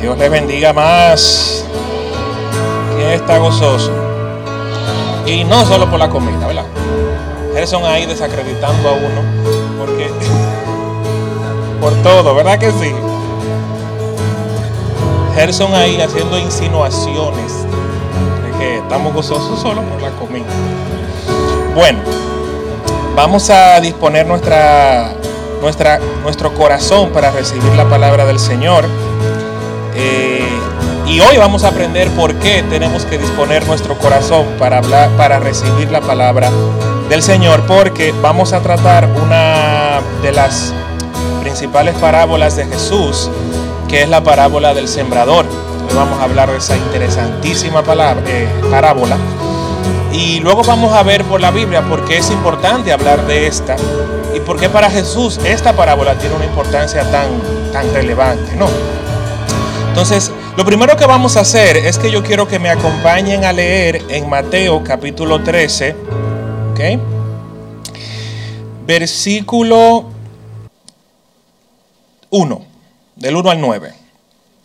Dios les bendiga. Más. ¿Quién está gozoso? Y no solo por la comida, ¿verdad? son ahí desacreditando a uno, porque por todo, ¿verdad que sí? Gerson ahí haciendo insinuaciones de que estamos gozosos solo por la comida. Bueno, vamos a disponer nuestra, nuestra, nuestro corazón para recibir la palabra del Señor. Eh, y hoy vamos a aprender por qué tenemos que disponer nuestro corazón para, hablar, para recibir la palabra del Señor, porque vamos a tratar una de las principales parábolas de Jesús que es la parábola del sembrador. Hoy vamos a hablar de esa interesantísima palabra, eh, parábola. Y luego vamos a ver por la Biblia por qué es importante hablar de esta y por qué para Jesús esta parábola tiene una importancia tan, tan relevante, ¿no? Entonces, lo primero que vamos a hacer es que yo quiero que me acompañen a leer en Mateo capítulo 13, ¿ok? Versículo 1 del 1 al 9.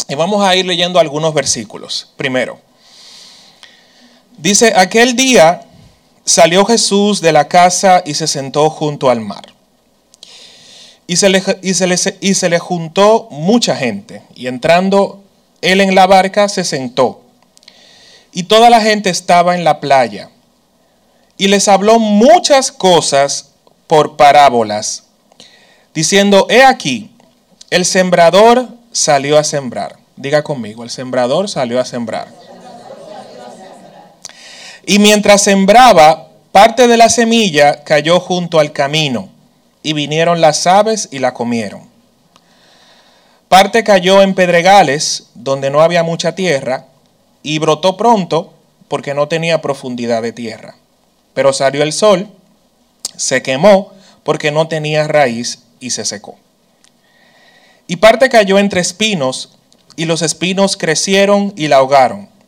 Y vamos a ir leyendo algunos versículos. Primero, dice, aquel día salió Jesús de la casa y se sentó junto al mar. Y se, le, y, se le, juntó mucha gente. Y entrando él en la barca se sentó. Y toda la gente estaba en la playa. Y les habló muchas cosas por parábolas, diciendo, he aquí, el sembrador salió a sembrar. Diga conmigo, el sembrador salió a sembrar. Y mientras sembraba, parte de la semilla cayó junto al camino, y vinieron las aves y la comieron. Parte cayó en pedregales, donde no había mucha tierra, y brotó pronto, porque no tenía profundidad de tierra. Pero salió el sol, se quemó, porque no tenía raíz, y se secó. Y parte cayó entre espinos, y los espinos crecieron y la ahogaron.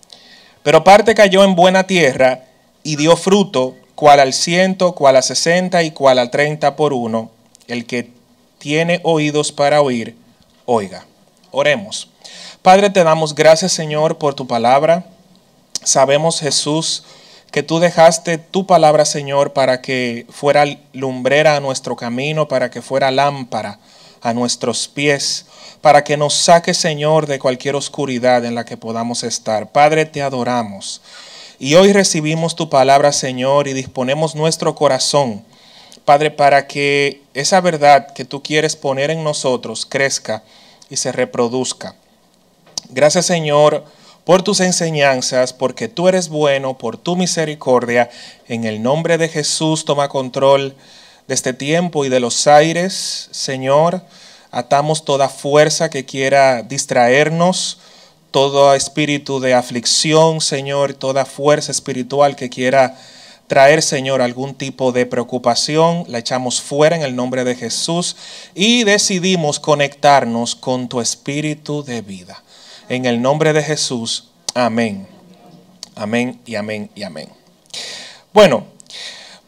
Pero parte cayó en buena tierra, y dio fruto, cual al ciento, cual a sesenta y cual al treinta por uno. El que tiene oídos para oír, oiga. Oremos. Padre, te damos gracias, Señor, por tu palabra. Sabemos, Jesús, que tú dejaste tu palabra, Señor, para que fuera lumbrera a nuestro camino, para que fuera lámpara a nuestros pies, para que nos saque, Señor, de cualquier oscuridad en la que podamos estar. Padre, te adoramos. Y hoy recibimos tu palabra, Señor, y disponemos nuestro corazón, Padre, para que esa verdad que tú quieres poner en nosotros crezca y se reproduzca. Gracias, Señor, por tus enseñanzas, porque tú eres bueno, por tu misericordia. En el nombre de Jesús, toma control de este tiempo y de los aires, Señor. Atamos toda fuerza que quiera distraernos, todo espíritu de aflicción, Señor, toda fuerza espiritual que quiera traer, Señor, algún tipo de preocupación, la echamos fuera en el nombre de Jesús y decidimos conectarnos con tu espíritu de vida. En el nombre de Jesús, amén. Amén y amén y amén. Bueno,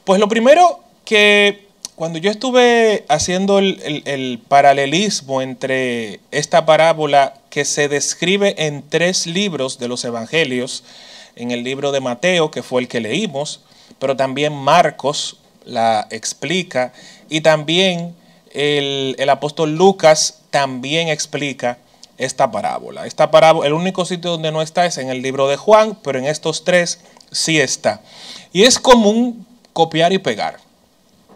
pues lo primero que cuando yo estuve haciendo el, paralelismo entre esta parábola que se describe en tres libros de los evangelios, en el libro de Mateo, que fue el que leímos, pero también Marcos la explica y también el, el apóstol Lucas también explica esta parábola. Esta parábola, el único sitio donde no está es en el libro de Juan, pero en estos tres sí está. Y es común copiar y pegar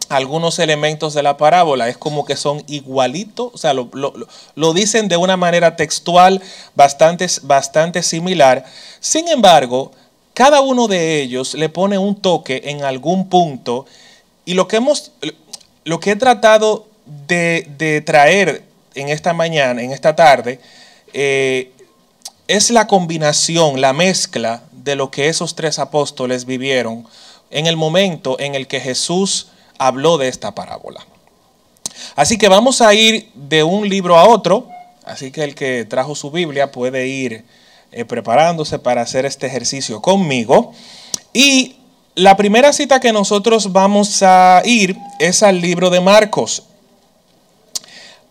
algunos elementos de la parábola. Es como que son igualitos, o sea, lo, dicen de una manera textual bastante, bastante similar. Sin embargo, cada uno de ellos le pone un toque en algún punto y lo que hemos, lo que he tratado de, traer en esta mañana, en esta tarde, eh, es la combinación, la mezcla de lo que esos tres apóstoles vivieron en el momento en el que Jesús habló de esta parábola. Así que vamos a ir de un libro a otro, así que el que trajo su Biblia puede ir eh, preparándose para hacer este ejercicio conmigo. Y la primera cita que nosotros vamos a ir es al libro de Marcos.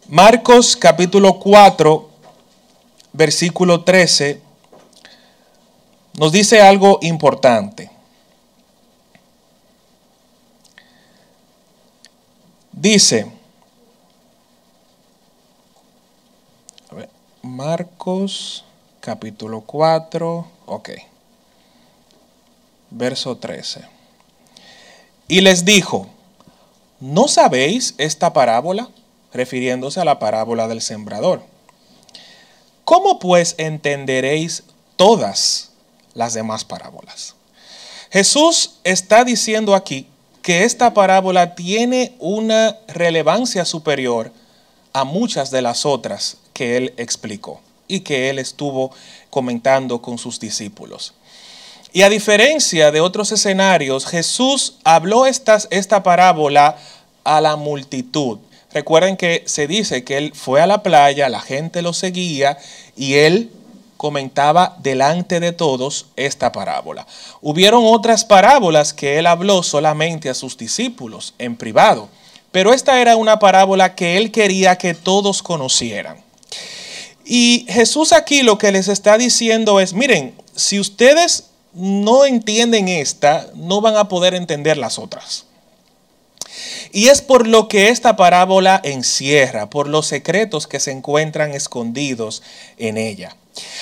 Marcos capítulo 4, versículo 13, nos dice algo importante. Dice, Marcos capítulo 4, ok, verso 13. Y les dijo, ¿no sabéis esta parábola? Refiriéndose a la parábola del sembrador. ¿Cómo pues entenderéis todas las demás parábolas? Jesús está diciendo aquí que esta parábola tiene una relevancia superior a muchas de las otras que él explicó y que él estuvo comentando con sus discípulos. Y a diferencia de otros escenarios, Jesús habló esta parábola a la multitud. Recuerden que se dice que él fue a la playa, la gente lo seguía y él comentaba delante de todos esta parábola. Hubieron otras parábolas que él habló solamente a sus discípulos en privado, pero esta era una parábola que él quería que todos conocieran. Y Jesús aquí lo que les está diciendo es, miren, si ustedes no entienden esta, no van a poder entender las otras. Y es por lo que esta parábola encierra, por los secretos que se encuentran escondidos en ella.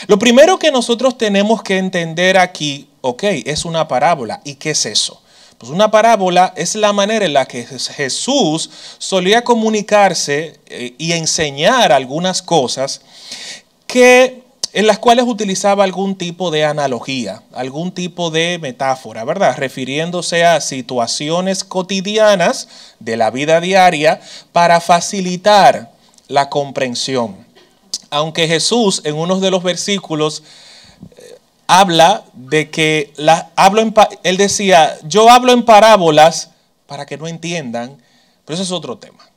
Lo primero que nosotros tenemos que entender aquí, ok, es una parábola. ¿Y qué es eso? Pues una parábola es la manera en la que Jesús solía comunicarse eh, y enseñar algunas cosas que en las cuales utilizaba algún tipo de analogía, algún tipo de metáfora, ¿verdad? Refiriéndose a situaciones cotidianas de la vida diaria para facilitar la comprensión aunque Jesús en uno de los versículos eh, habla de que él decía, yo hablo en parábolas para que no entiendan, pero eso es otro tema.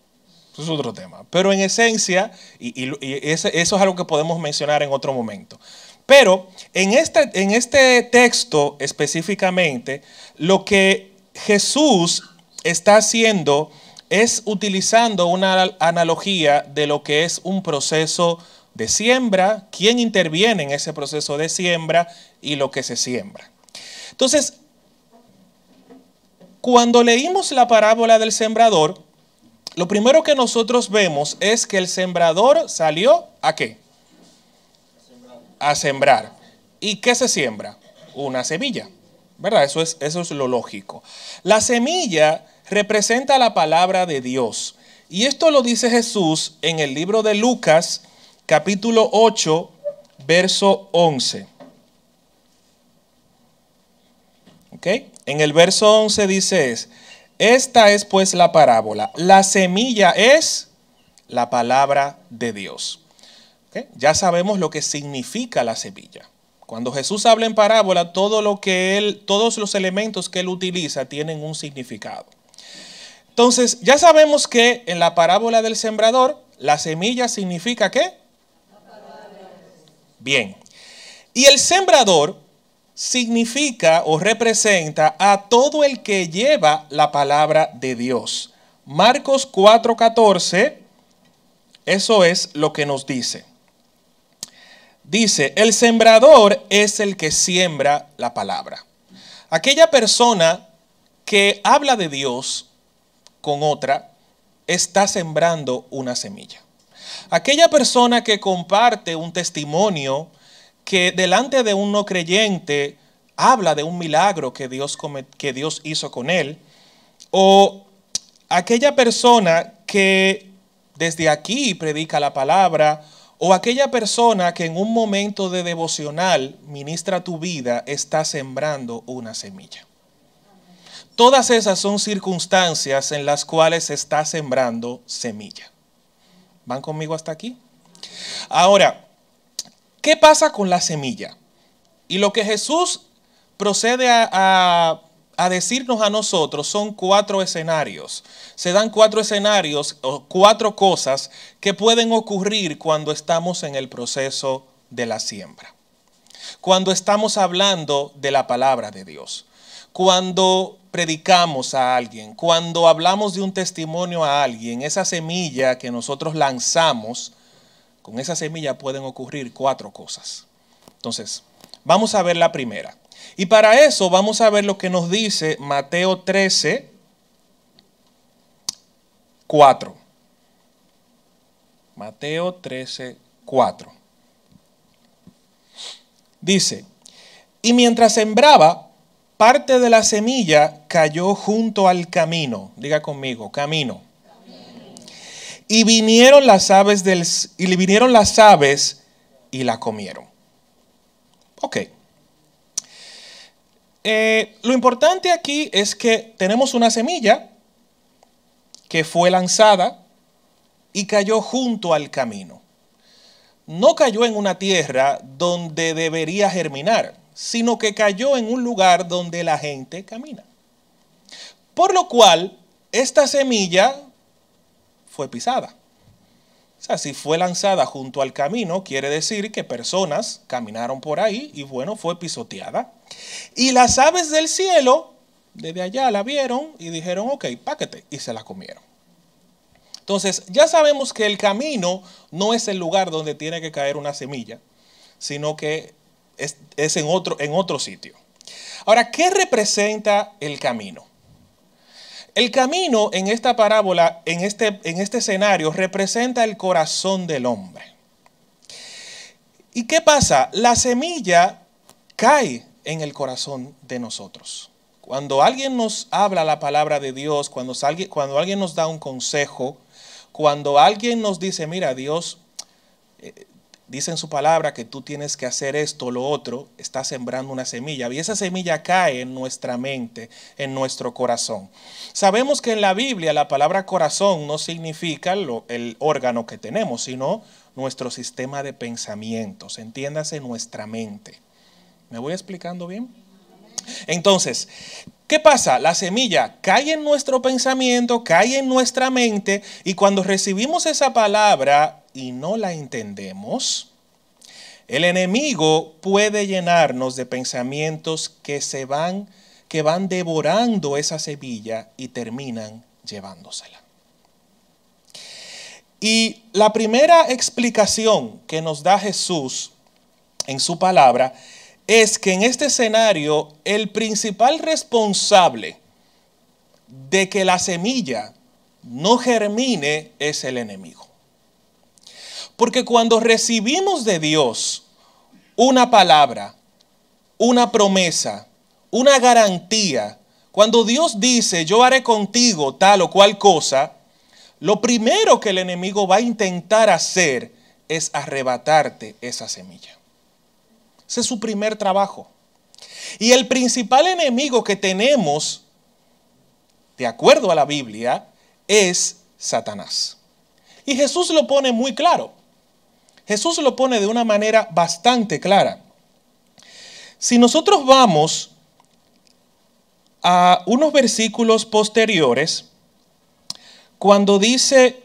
Eso es otro tema. Pero en esencia, y, eso es algo que podemos mencionar en otro momento. Pero en este, en este texto específicamente, lo que Jesús está haciendo es utilizando una analogía de lo que es un proceso de siembra, quién interviene en ese proceso de siembra y lo que se siembra. Entonces, cuando leímos la parábola del sembrador, lo primero que nosotros vemos es que el sembrador salió a qué? A sembrar. ¿Y qué se siembra? Una semilla. ¿Verdad? Eso es, eso es lo lógico. La semilla representa la palabra de Dios. Y esto lo dice Jesús en el libro de Lucas, capítulo 8, verso 11. ¿Ok? En el verso 11 dice es, esta es pues la parábola. La semilla es la palabra de Dios. Ya sabemos lo que significa la semilla. Cuando Jesús habla en parábola, todo lo que él, todos los elementos que él utiliza tienen un significado. Entonces, ya sabemos que en la parábola del sembrador, la semilla significa qué? Bien. Y el sembrador significa o representa a todo el que lleva la palabra de Dios. Marcos 4:14, eso es lo que nos dice. Dice, el sembrador es el que siembra la palabra. Aquella persona que habla de Dios con otra está sembrando una semilla. Aquella persona que comparte un testimonio que delante de un no creyente habla de un milagro que Dios, que Dios hizo con él, o aquella persona que desde aquí predica la palabra, o aquella persona que en un momento de devocional ministra tu vida, está sembrando una semilla. Todas esas son circunstancias en las cuales se está sembrando semilla. ¿Van conmigo hasta aquí? Ahora, ¿qué pasa con la semilla? Y lo que Jesús procede a, decirnos a nosotros son cuatro escenarios. Se dan cuatro escenarios o cuatro cosas que pueden ocurrir cuando estamos en el proceso de la siembra. Cuando estamos hablando de la palabra de Dios. Cuando predicamos a alguien, cuando hablamos de un testimonio a alguien, esa semilla que nosotros lanzamos, con esa semilla pueden ocurrir cuatro cosas. Entonces, vamos a ver la primera. Y para eso vamos a ver lo que nos dice Mateo 13, 4. Mateo 13, 4. Dice, y mientras sembraba, parte de la semilla cayó junto al camino. Diga conmigo, camino. Y vinieron las aves del y vinieron las aves y la comieron. Ok. Eh, lo importante aquí es que tenemos una semilla que fue lanzada y cayó junto al camino. No cayó en una tierra donde debería germinar, sino que cayó en un lugar donde la gente camina. Por lo cual, esta semilla fue pisada. O sea, si fue lanzada junto al camino, quiere decir que personas caminaron por ahí y bueno, fue pisoteada. Y las aves del cielo, desde allá la vieron y dijeron, ok, páquete, y se la comieron. Entonces, ya sabemos que el camino no es el lugar donde tiene que caer una semilla, sino que es, en, otro, en otro sitio. Ahora, ¿qué representa el camino? El camino en esta parábola, en este, en este escenario, representa el corazón del hombre. ¿Y qué pasa? La semilla cae en el corazón de nosotros. Cuando alguien nos habla la palabra de Dios, cuando, cuando alguien nos da un consejo, cuando alguien nos dice, mira, Dios eh, dice en su palabra que tú tienes que hacer esto lo otro, está sembrando una semilla. Y esa semilla cae en nuestra mente, en nuestro corazón. Sabemos que en la Biblia la palabra corazón no significa el órgano que tenemos, sino nuestro sistema de pensamientos. Entiéndase nuestra mente. ¿Me voy explicando bien? Entonces, ¿Qué pasa? La semilla cae en nuestro pensamiento, cae en nuestra mente y cuando recibimos esa palabra y no la entendemos, el enemigo puede llenarnos de pensamientos que se van que van devorando esa semilla y terminan llevándosela. Y la primera explicación que nos da Jesús en su palabra es que en este escenario el principal responsable de que la semilla no germine es el enemigo. Porque cuando recibimos de Dios una palabra, una promesa, una garantía, cuando Dios dice, yo haré contigo tal o cual cosa, lo primero que el enemigo va a intentar hacer es arrebatarte esa semilla. Ese es su primer trabajo. Y el principal enemigo que tenemos, de acuerdo a la Biblia, es Satanás. Y Jesús lo pone muy claro. Jesús lo pone de una manera bastante clara. Si nosotros vamos a unos versículos posteriores, cuando dice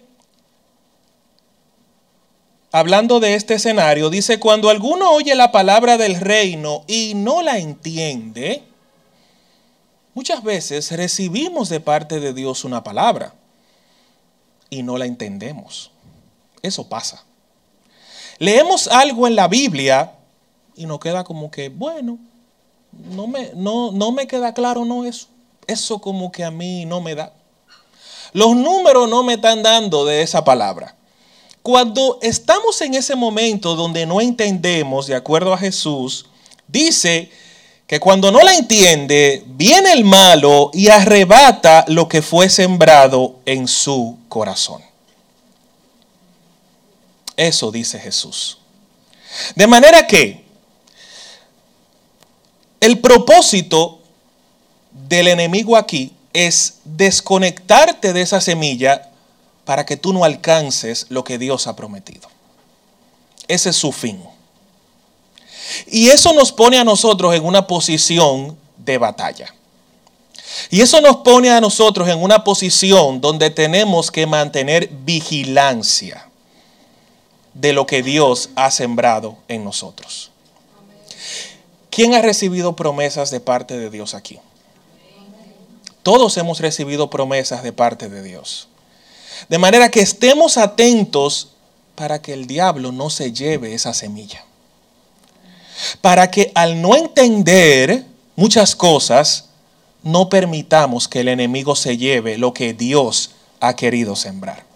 hablando de este escenario, dice, cuando alguno oye la palabra del reino y no la entiende, muchas veces recibimos de parte de Dios una palabra y no la entendemos. Eso pasa. Leemos algo en la Biblia y nos queda como que, bueno, no me, no, no me queda claro, no eso. Eso como que a mí no me da. Los números no me están dando de esa palabra. Cuando estamos en ese momento donde no entendemos, de acuerdo a Jesús, dice que cuando no la entiende, viene el malo y arrebata lo que fue sembrado en su corazón. Eso dice Jesús. De manera que el propósito del enemigo aquí es desconectarte de esa semilla para que tú no alcances lo que Dios ha prometido. Ese es su fin. Y eso nos pone a nosotros en una posición de batalla. Y eso nos pone a nosotros en una posición donde tenemos que mantener vigilancia de lo que Dios ha sembrado en nosotros. ¿Quién ha recibido promesas de parte de Dios aquí? Todos hemos recibido promesas de parte de Dios. De manera que estemos atentos para que el diablo no se lleve esa semilla. Para que al no entender muchas cosas, no permitamos que el enemigo se lleve lo que Dios ha querido sembrar.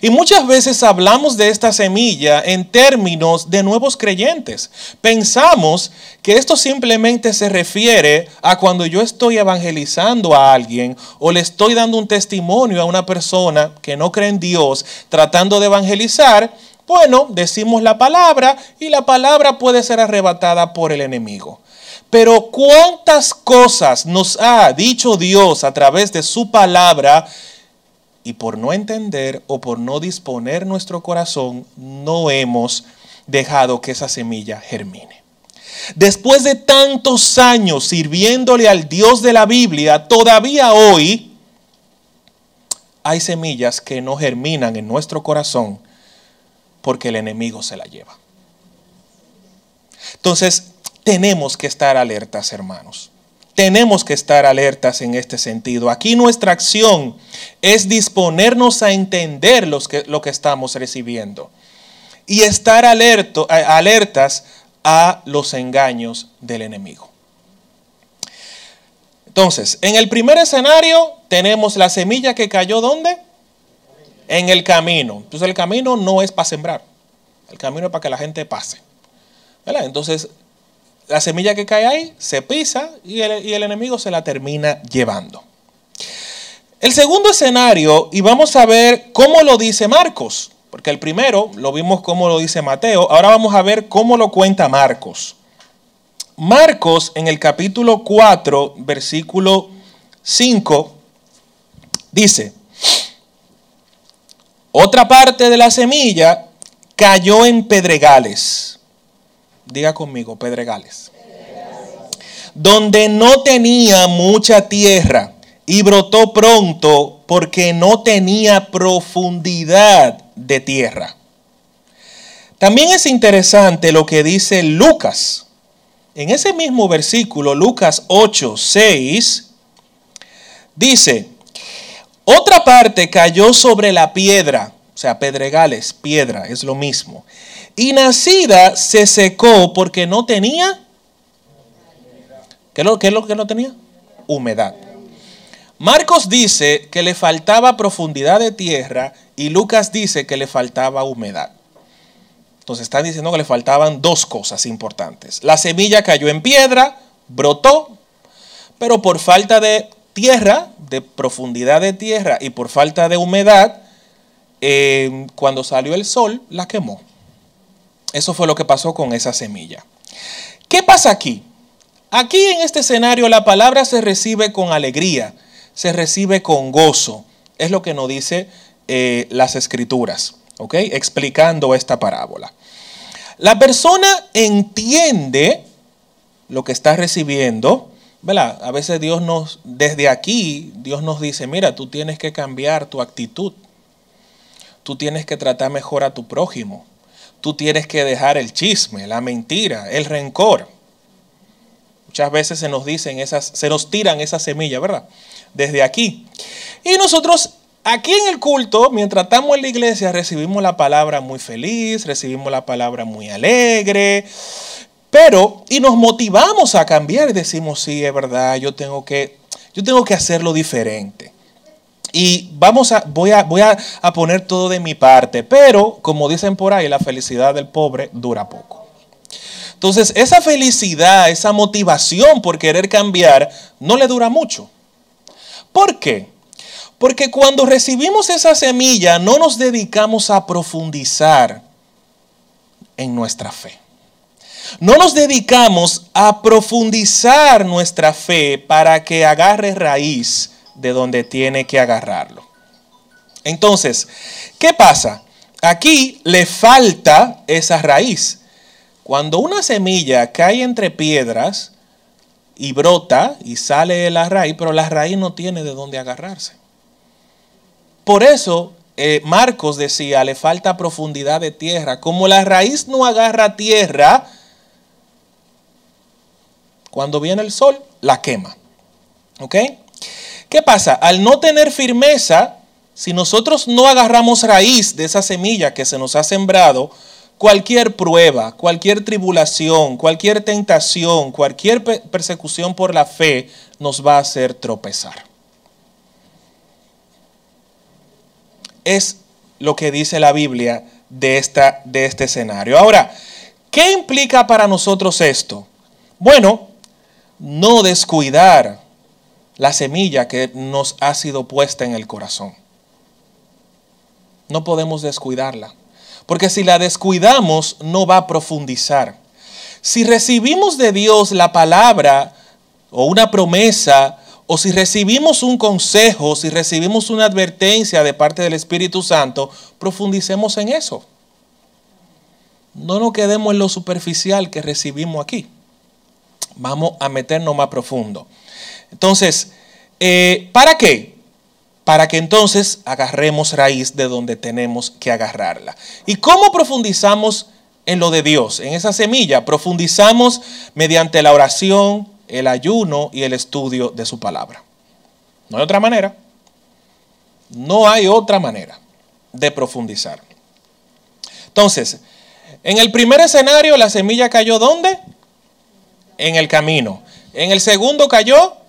Y muchas veces hablamos de esta semilla en términos de nuevos creyentes. Pensamos que esto simplemente se refiere a cuando yo estoy evangelizando a alguien o le estoy dando un testimonio a una persona que no cree en Dios tratando de evangelizar. Bueno, decimos la palabra y la palabra puede ser arrebatada por el enemigo. Pero cuántas cosas nos ha dicho Dios a través de su palabra y por no entender o por no disponer nuestro corazón, no hemos dejado que esa semilla germine. Después de tantos años sirviéndole al Dios de la Biblia, todavía hoy hay semillas que no germinan en nuestro corazón porque el enemigo se la lleva. Entonces, tenemos que estar alertas, hermanos. Tenemos que estar alertas en este sentido. Aquí nuestra acción es disponernos a entender que, lo que estamos recibiendo y estar alerto, alertas a los engaños del enemigo. Entonces, en el primer escenario tenemos la semilla que cayó ¿dónde? En el camino. Entonces el camino no es para sembrar, el camino es para que la gente pase. Entonces la semilla que cae ahí se pisa y el, enemigo se la termina llevando. El segundo escenario, y vamos a ver cómo lo dice Marcos, porque el primero lo vimos cómo lo dice Mateo, ahora vamos a ver cómo lo cuenta Marcos. Marcos en el capítulo 4, versículo 5, dice, otra parte de la semilla cayó en pedregales Diga conmigo, pedregales. Donde no tenía mucha tierra y brotó pronto porque no tenía profundidad de tierra. También es interesante lo que dice Lucas. En ese mismo versículo, Lucas 8, 6, dice, otra parte cayó sobre la piedra, o sea, pedregales, piedra, es lo mismo y nacida se secó porque no tenía. ¿Qué es lo, es lo que no tenía? Humedad. Marcos dice que le faltaba profundidad de tierra y Lucas dice que le faltaba humedad. Entonces están diciendo que le faltaban dos cosas importantes. La semilla cayó en piedra, brotó, pero por falta de tierra, de profundidad de tierra y por falta de humedad, eh, cuando salió el sol, la quemó. Eso fue lo que pasó con esa semilla. ¿Qué pasa aquí? Aquí en este escenario la palabra se recibe con alegría, se recibe con gozo. Es lo que nos dice eh, las escrituras, ¿ok? Explicando esta parábola. La persona entiende lo que está recibiendo, ¿verdad? A veces Dios nos, desde aquí, Dios nos dice, mira, tú tienes que cambiar tu actitud. Tú tienes que tratar mejor a tu prójimo tú tienes que dejar el chisme, la mentira, el rencor. Muchas veces se nos dicen esas, se nos tiran esas semillas, ¿verdad? Desde aquí. Y nosotros aquí en el culto, mientras estamos en la iglesia, recibimos la palabra muy feliz, recibimos la palabra muy alegre, pero y nos motivamos a cambiar y decimos, sí, es verdad, yo tengo que yo tengo que hacerlo diferente. Y vamos a, voy, a, voy a, poner todo de mi parte, pero como dicen por ahí, la felicidad del pobre dura poco. Entonces, esa felicidad, esa motivación por querer cambiar, no le dura mucho. ¿Por qué? Porque cuando recibimos esa semilla, no nos dedicamos a profundizar en nuestra fe. No nos dedicamos a profundizar nuestra fe para que agarre raíz de donde tiene que agarrarlo. Entonces, ¿qué pasa? Aquí le falta esa raíz. Cuando una semilla cae entre piedras y brota y sale de la raíz, pero la raíz no tiene de dónde agarrarse. Por eso eh, Marcos decía, le falta profundidad de tierra. Como la raíz no agarra tierra, cuando viene el sol, la quema. ¿Ok? ¿Qué pasa? Al no tener firmeza, si nosotros no agarramos raíz de esa semilla que se nos ha sembrado, cualquier prueba, cualquier tribulación, cualquier tentación, cualquier persecución por la fe nos va a hacer tropezar. Es lo que dice la Biblia de, esta, de este escenario. Ahora, ¿qué implica para nosotros esto? Bueno, no descuidar la semilla que nos ha sido puesta en el corazón. No podemos descuidarla, porque si la descuidamos no va a profundizar. Si recibimos de Dios la palabra o una promesa, o si recibimos un consejo, si recibimos una advertencia de parte del Espíritu Santo, profundicemos en eso. No nos quedemos en lo superficial que recibimos aquí. Vamos a meternos más profundo. Entonces, eh, ¿para qué? Para que entonces agarremos raíz de donde tenemos que agarrarla. ¿Y cómo profundizamos en lo de Dios, en esa semilla? Profundizamos mediante la oración, el ayuno y el estudio de su palabra. No hay otra manera. No hay otra manera de profundizar. Entonces, en el primer escenario la semilla cayó ¿dónde? En el camino. En el segundo cayó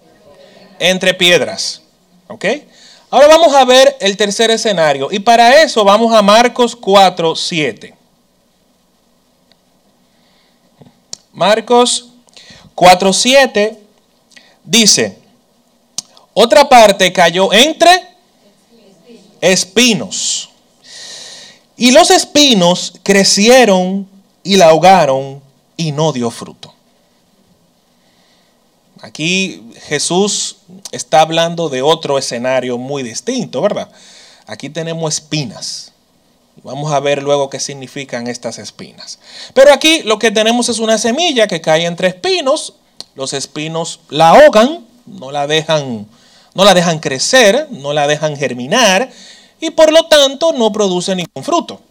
entre piedras. ¿Ok? Ahora vamos a ver el tercer escenario. Y para eso vamos a Marcos 4, 7. Marcos 4, 7 dice, otra parte cayó entre espinos. Y los espinos crecieron y la ahogaron y no dio fruto. Aquí Jesús está hablando de otro escenario muy distinto, ¿verdad? Aquí tenemos espinas. Vamos a ver luego qué significan estas espinas. Pero aquí lo que tenemos es una semilla que cae entre espinos. Los espinos la ahogan, no la dejan, no la dejan crecer, no la dejan germinar y por lo tanto no produce ningún fruto.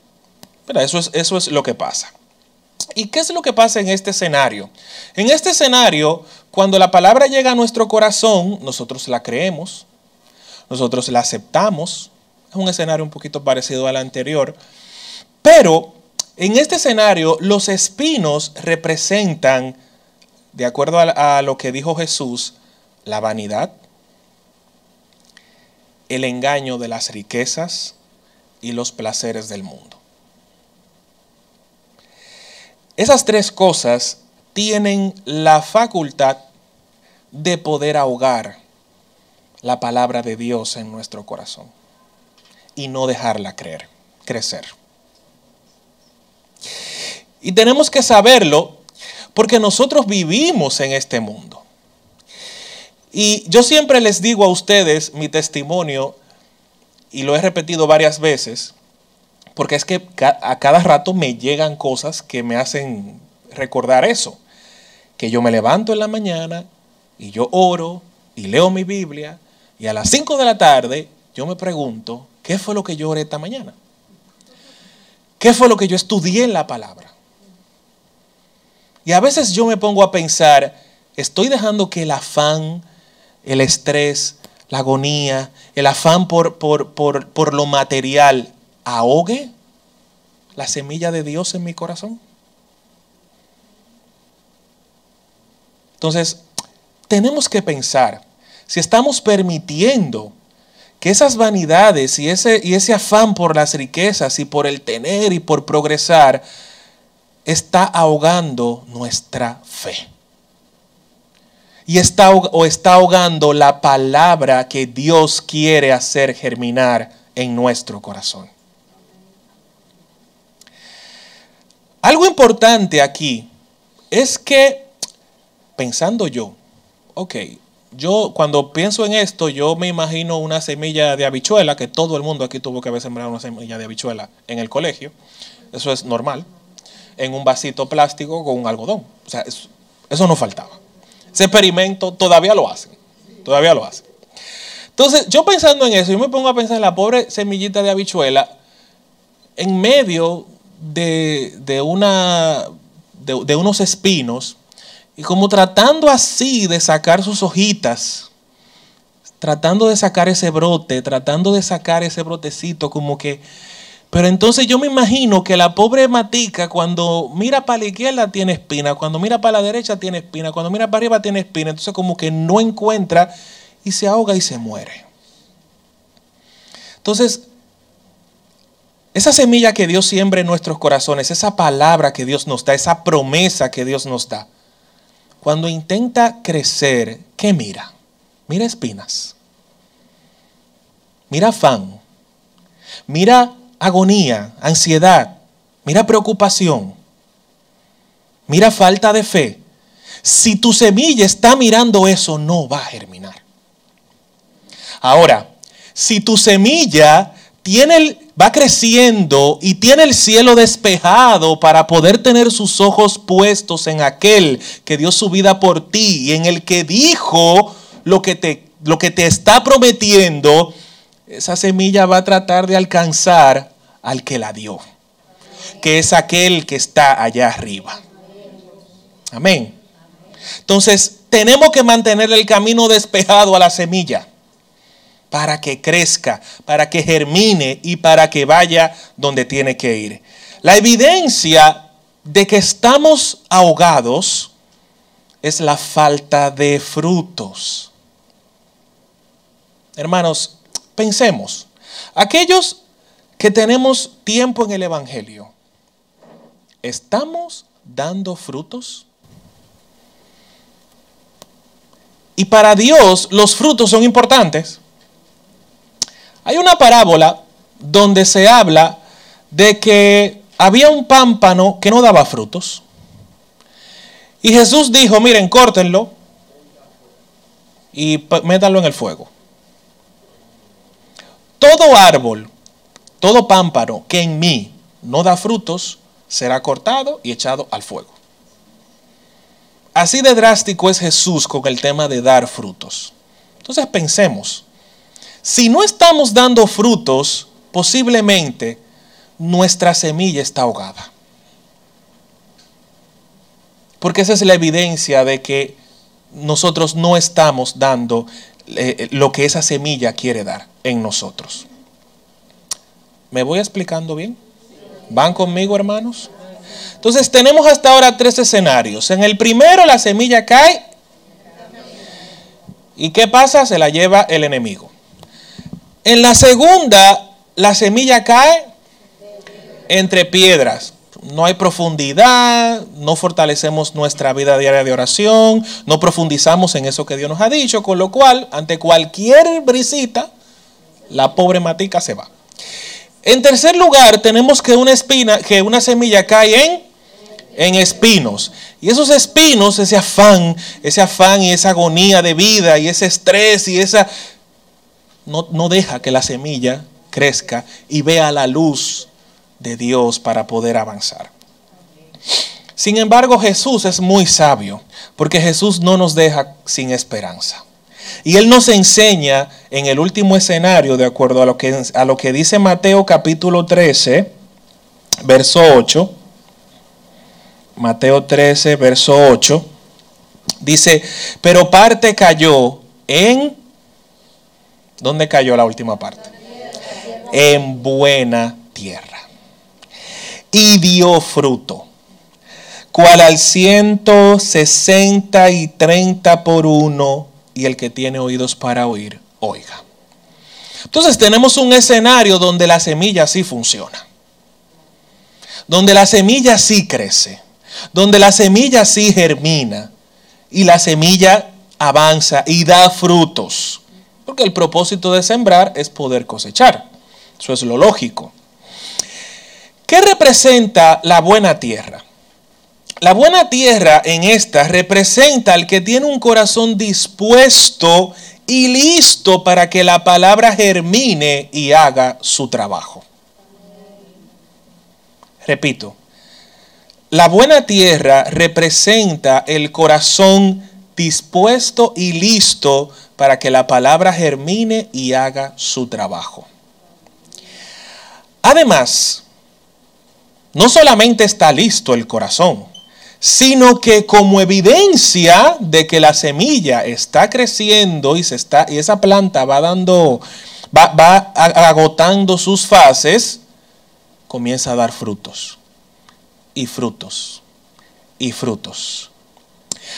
Pero eso es, eso es lo que pasa. ¿Y qué es lo que pasa en este escenario? En este escenario, cuando la palabra llega a nuestro corazón, nosotros la creemos, nosotros la aceptamos. Es un escenario un poquito parecido al anterior. Pero en este escenario, los espinos representan, de acuerdo a, lo que dijo Jesús, la vanidad, el engaño de las riquezas y los placeres del mundo. Esas tres cosas tienen la facultad de poder ahogar la palabra de Dios en nuestro corazón y no dejarla creer, crecer. Y tenemos que saberlo porque nosotros vivimos en este mundo. Y yo siempre les digo a ustedes mi testimonio, y lo he repetido varias veces, porque es que a cada rato me llegan cosas que me hacen recordar eso. Que yo me levanto en la mañana y yo oro y leo mi Biblia y a las 5 de la tarde yo me pregunto, ¿qué fue lo que yo oré esta mañana? ¿Qué fue lo que yo estudié en la palabra? Y a veces yo me pongo a pensar, estoy dejando que el afán, el estrés, la agonía, el afán por, por, por lo material ahogue la semilla de Dios en mi corazón? Entonces, tenemos que pensar si estamos permitiendo que esas vanidades y ese, y ese afán por las riquezas y por el tener y por progresar está ahogando nuestra fe. Y está, o está ahogando la palabra que Dios quiere hacer germinar en nuestro corazón. Algo importante aquí es que, pensando yo, ok, yo cuando pienso en esto, yo me imagino una semilla de habichuela, que todo el mundo aquí tuvo que haber sembrado una semilla de habichuela en el colegio, eso es normal, en un vasito plástico con un algodón. O sea, eso, no faltaba. Ese experimento todavía lo hacen, todavía lo hacen. Entonces, yo pensando en eso, yo me pongo a pensar en la pobre semillita de habichuela en medio de, una, de, unos espinos y como tratando así de sacar sus hojitas, tratando de sacar ese brote, tratando de sacar ese brotecito, como que... Pero entonces yo me imagino que la pobre matica cuando mira para la izquierda tiene espina, cuando mira para la derecha tiene espina, cuando mira para arriba tiene espina, entonces como que no encuentra y se ahoga y se muere. Entonces, esa semilla que Dios siembra en nuestros corazones, esa palabra que Dios nos da, esa promesa que Dios nos da, cuando intenta crecer, ¿qué mira? Mira espinas. Mira afán. Mira agonía, ansiedad. Mira preocupación. Mira falta de fe. Si tu semilla está mirando eso, no va a germinar. Ahora, si tu semilla tiene el, va creciendo y tiene el cielo despejado para poder tener sus ojos puestos en aquel que dio su vida por ti y en el que dijo lo que te, lo que te está prometiendo, esa semilla va a tratar de alcanzar al que la dio, que es aquel que está allá arriba. Amén. Entonces, tenemos que mantener el camino despejado a la semilla para que crezca, para que germine y para que vaya donde tiene que ir. La evidencia de que estamos ahogados es la falta de frutos. Hermanos, pensemos, aquellos que tenemos tiempo en el Evangelio, ¿estamos dando frutos? Y para Dios los frutos son importantes. Hay una parábola donde se habla de que había un pámpano que no daba frutos. Y Jesús dijo, miren, córtenlo y métanlo en el fuego. Todo árbol, todo pámpano que en mí no da frutos, será cortado y echado al fuego. Así de drástico es Jesús con el tema de dar frutos. Entonces pensemos, si no estamos dando frutos, posiblemente nuestra semilla está ahogada. Porque esa es la evidencia de que nosotros no estamos dando eh, lo que esa semilla quiere dar en nosotros. ¿Me voy explicando bien? ¿Van conmigo, hermanos? Entonces tenemos hasta ahora tres escenarios. En el primero la semilla cae. ¿Y qué pasa? Se la lleva el enemigo. En la segunda, la semilla cae entre piedras. No hay profundidad, no fortalecemos nuestra vida diaria de oración, no profundizamos en eso que Dios nos ha dicho, con lo cual, ante cualquier brisita, la pobre matica se va. En tercer lugar, tenemos que una espina, que una semilla cae en, en espinos. Y esos espinos, ese afán, ese afán y esa agonía de vida y ese estrés y esa no, deja que la semilla crezca y vea la luz de Dios para poder avanzar. Sin embargo, Jesús es muy sabio, porque Jesús no nos deja sin esperanza. Y Él nos enseña en el último escenario, de acuerdo a lo que, a lo que dice Mateo capítulo 13, verso 8. Mateo 13, verso 8. Dice, pero parte cayó en ¿Dónde cayó la última parte? En buena tierra. Y dio fruto, cual al ciento sesenta y treinta por uno, y el que tiene oídos para oír, oiga. Entonces tenemos un escenario donde la semilla sí funciona, donde la semilla sí crece, donde la semilla sí germina y la semilla avanza y da frutos. Porque el propósito de sembrar es poder cosechar. Eso es lo lógico. ¿Qué representa la buena tierra? La buena tierra en esta representa al que tiene un corazón dispuesto y listo para que la palabra germine y haga su trabajo. Repito, la buena tierra representa el corazón dispuesto y listo para que la palabra germine y haga su trabajo. Además, no solamente está listo el corazón, sino que como evidencia de que la semilla está creciendo y, se está, y esa planta va dando, va, va agotando sus fases, comienza a dar frutos y frutos y frutos.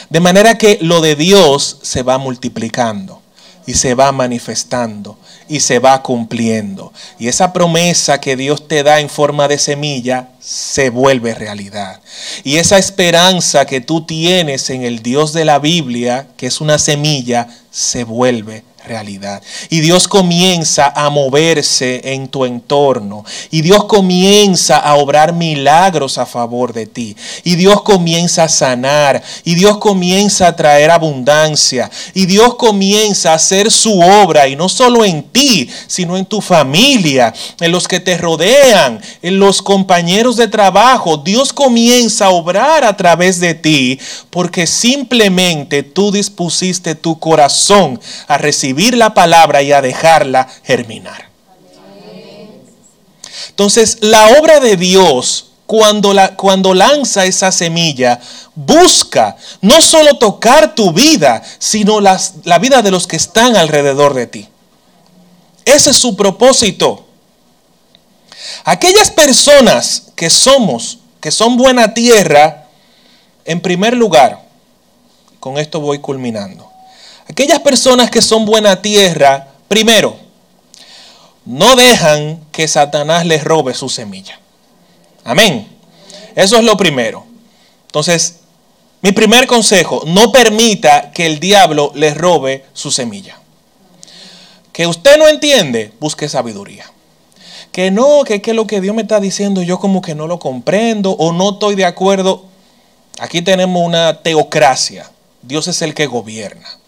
De manera que lo de Dios se va multiplicando y se va manifestando y se va cumpliendo. Y esa promesa que Dios te da en forma de semilla se vuelve realidad. Y esa esperanza que tú tienes en el Dios de la Biblia, que es una semilla, se vuelve realidad. Y Dios comienza a moverse en tu entorno. Y Dios comienza a obrar milagros a favor de ti. Y Dios comienza a sanar. Y Dios comienza a traer abundancia. Y Dios comienza a hacer su obra. Y no solo en ti, sino en tu familia, en los que te rodean, en los compañeros de trabajo. Dios comienza a obrar a través de ti porque simplemente tú dispusiste tu corazón a recibir la palabra y a dejarla germinar. Entonces, la obra de Dios, cuando, la, cuando lanza esa semilla, busca no solo tocar tu vida, sino las, la vida de los que están alrededor de ti. Ese es su propósito. Aquellas personas que somos, que son buena tierra, en primer lugar, con esto voy culminando. Aquellas personas que son buena tierra, primero, no dejan que Satanás les robe su semilla. Amén. Eso es lo primero. Entonces, mi primer consejo, no permita que el diablo les robe su semilla. Que usted no entiende, busque sabiduría. Que no, que, que lo que Dios me está diciendo yo como que no lo comprendo o no estoy de acuerdo. Aquí tenemos una teocracia. Dios es el que gobierna.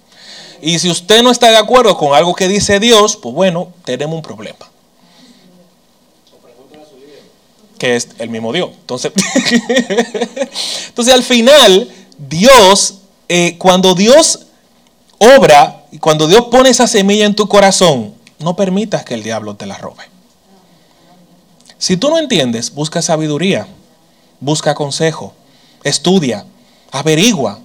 Y si usted no está de acuerdo con algo que dice Dios, pues bueno, tenemos un problema. Que es el mismo Dios. Entonces, entonces al final, Dios, eh, cuando Dios obra y cuando Dios pone esa semilla en tu corazón, no permitas que el diablo te la robe. Si tú no entiendes, busca sabiduría, busca consejo, estudia, averigua,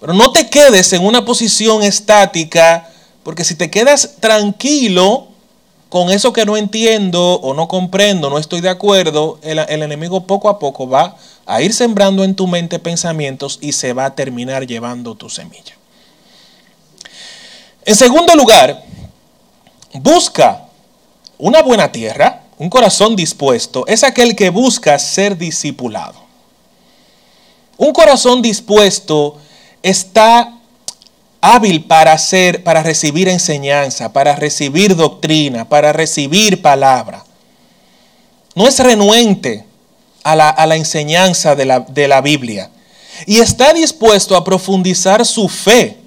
pero no te quedes en una posición estática, porque si te quedas tranquilo con eso que no entiendo o no comprendo, no estoy de acuerdo, el, enemigo poco a poco va a ir sembrando en tu mente pensamientos y se va a terminar llevando tu semilla. En segundo lugar, busca una buena tierra, un corazón dispuesto, es aquel que busca ser discipulado. Un corazón dispuesto está hábil para hacer, para recibir enseñanza, para recibir doctrina, para recibir palabra. No es renuente a la, enseñanza de la, de la, Biblia. Y está dispuesto a profundizar su fe,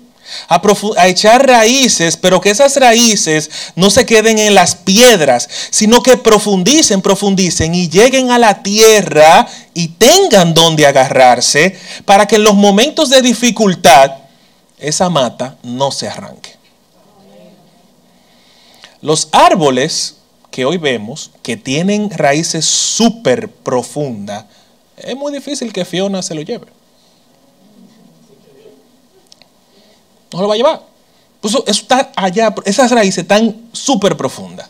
a, echar raíces, pero que esas raíces no se queden en las piedras, sino que profundicen, profundicen y lleguen a la tierra y tengan donde agarrarse para que en los momentos de dificultad esa mata no se arranque. Los árboles que hoy vemos, que tienen raíces súper profundas, es muy difícil que Fiona se lo lleve. No lo va a llevar. Pues eso, está allá, esas raíces están súper profundas.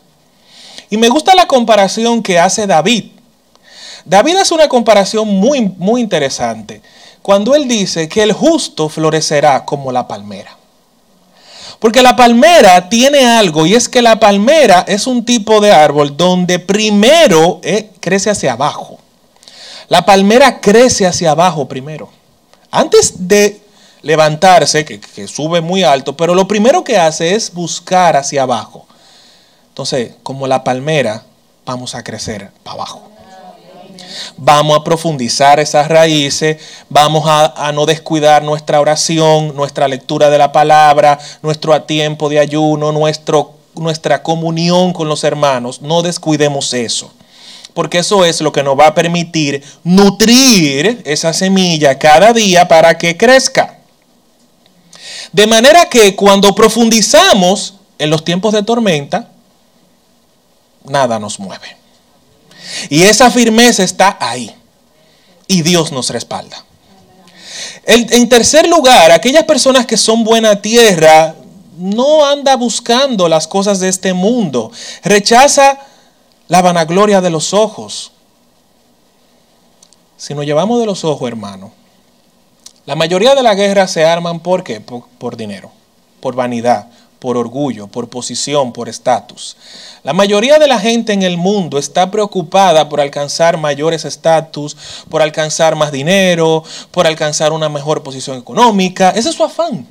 Y me gusta la comparación que hace David David hace una comparación muy, muy interesante cuando él dice que el justo florecerá como la palmera. Porque la palmera tiene algo y es que la palmera es un tipo de árbol donde primero eh, crece hacia abajo. La palmera crece hacia abajo primero. Antes de levantarse, que, sube muy alto, pero lo primero que hace es buscar hacia abajo. Entonces, como la palmera, vamos a crecer para abajo vamos a profundizar esas raíces, vamos a, no descuidar nuestra oración, nuestra lectura de la palabra, nuestro tiempo de ayuno, nuestro, nuestra comunión con los hermanos. No descuidemos eso. Porque eso es lo que nos va a permitir nutrir esa semilla cada día para que crezca. De manera que cuando profundizamos en los tiempos de tormenta, nada nos mueve. Y esa firmeza está ahí. Y Dios nos respalda. en tercer lugar, aquellas personas que son buena tierra no anda buscando las cosas de este mundo. Rechaza la vanagloria de los ojos. Si nos llevamos de los ojos, hermano, la mayoría de las guerras se arman ¿por qué? por dinero, por vanidad, por orgullo, por posición, por estatus. La mayoría de la gente en el mundo está preocupada por alcanzar mayores estatus, por alcanzar más dinero, por alcanzar una mejor posición económica. Ese es su afán.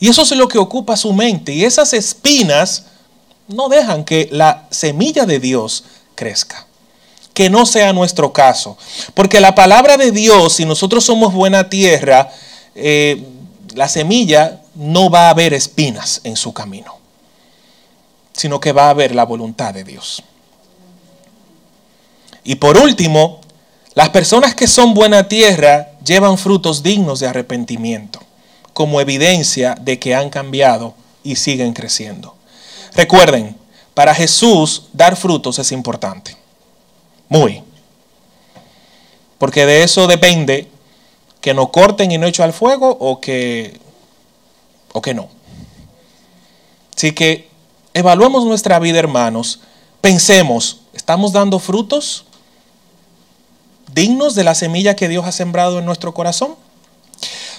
Y eso es lo que ocupa su mente. Y esas espinas no dejan que la semilla de Dios crezca. Que no sea nuestro caso. Porque la palabra de Dios, si nosotros somos buena tierra, eh, la semilla no va a haber espinas en su camino, sino que va a haber la voluntad de Dios. Y por último, las personas que son buena tierra llevan frutos dignos de arrepentimiento, como evidencia de que han cambiado y siguen creciendo. Recuerden, para Jesús dar frutos es importante. Muy. Porque de eso depende que no corten y no echen al fuego o que o que no. Así que evaluemos nuestra vida, hermanos. Pensemos, ¿estamos dando frutos dignos de la semilla que Dios ha sembrado en nuestro corazón?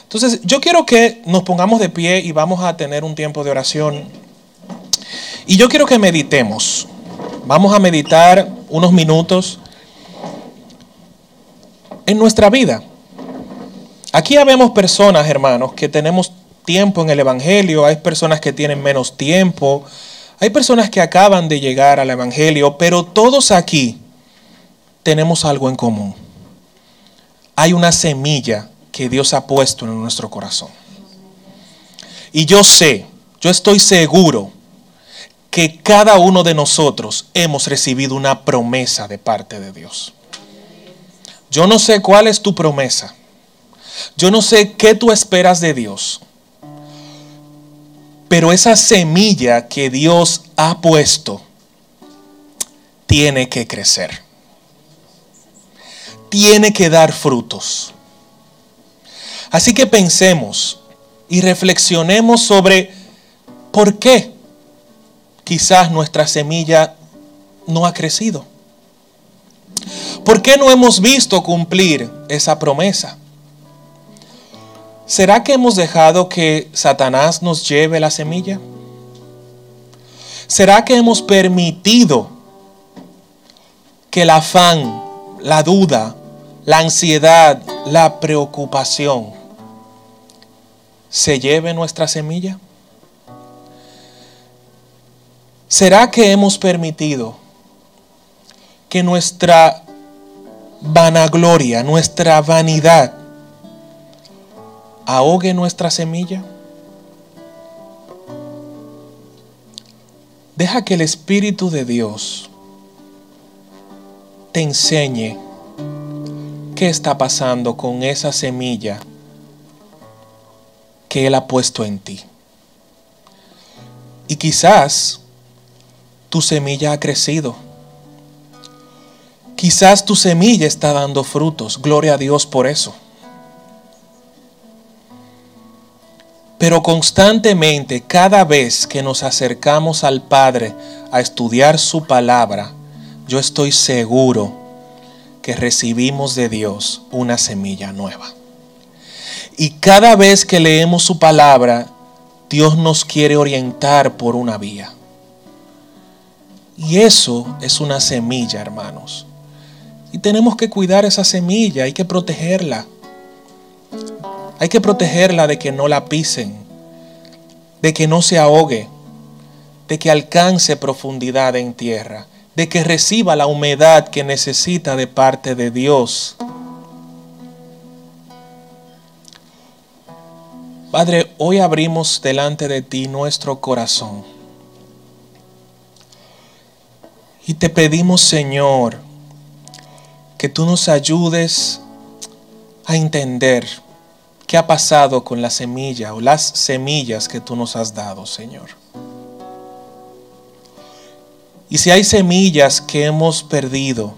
Entonces, yo quiero que nos pongamos de pie y vamos a tener un tiempo de oración. Y yo quiero que meditemos. Vamos a meditar unos minutos en nuestra vida. Aquí habemos personas, hermanos, que tenemos tiempo en el Evangelio, hay personas que tienen menos tiempo, hay personas que acaban de llegar al Evangelio, pero todos aquí tenemos algo en común. Hay una semilla que Dios ha puesto en nuestro corazón. Y yo sé, yo estoy seguro que cada uno de nosotros hemos recibido una promesa de parte de Dios. Yo no sé cuál es tu promesa. Yo no sé qué tú esperas de Dios. Pero esa semilla que Dios ha puesto tiene que crecer. Tiene que dar frutos. Así que pensemos y reflexionemos sobre por qué quizás nuestra semilla no ha crecido. ¿Por qué no hemos visto cumplir esa promesa? ¿Será que hemos dejado que Satanás nos lleve la semilla? ¿Será que hemos permitido que el afán, la duda, la ansiedad, la preocupación se lleve nuestra semilla? ¿Será que hemos permitido que nuestra vanagloria, nuestra vanidad, ahogue nuestra semilla? Deja que el Espíritu de Dios te enseñe qué está pasando con esa semilla que Él ha puesto en ti. Y quizás tu semilla ha crecido. Quizás tu semilla está dando frutos. Gloria a Dios por eso. Pero constantemente, cada vez que nos acercamos al Padre a estudiar su palabra, yo estoy seguro que recibimos de Dios una semilla nueva. Y cada vez que leemos su palabra, Dios nos quiere orientar por una vía. Y eso es una semilla, hermanos. Y tenemos que cuidar esa semilla, hay que protegerla. Hay que protegerla de que no la pisen, de que no se ahogue, de que alcance profundidad en tierra, de que reciba la humedad que necesita de parte de Dios. Padre, hoy abrimos delante de ti nuestro corazón. Y te pedimos, Señor, que tú nos ayudes a entender ¿Qué ha pasado con la semilla o las semillas que tú nos has dado, Señor? Y si hay semillas que hemos perdido,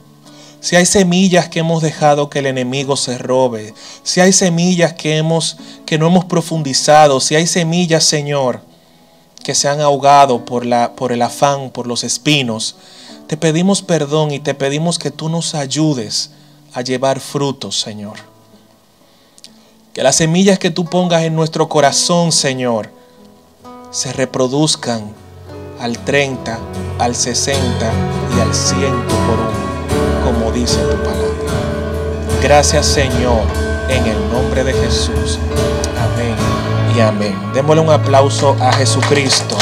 si hay semillas que hemos dejado que el enemigo se robe, si hay semillas que, hemos, que no hemos profundizado, si hay semillas, Señor, que se han ahogado por, la, por el afán, por los espinos, te pedimos perdón y te pedimos que tú nos ayudes a llevar frutos, Señor. Que las semillas que tú pongas en nuestro corazón, Señor, se reproduzcan al 30, al 60 y al 100 por uno, como dice tu palabra. Gracias Señor, en el nombre de Jesús. Amén y amén. Démosle un aplauso a Jesucristo.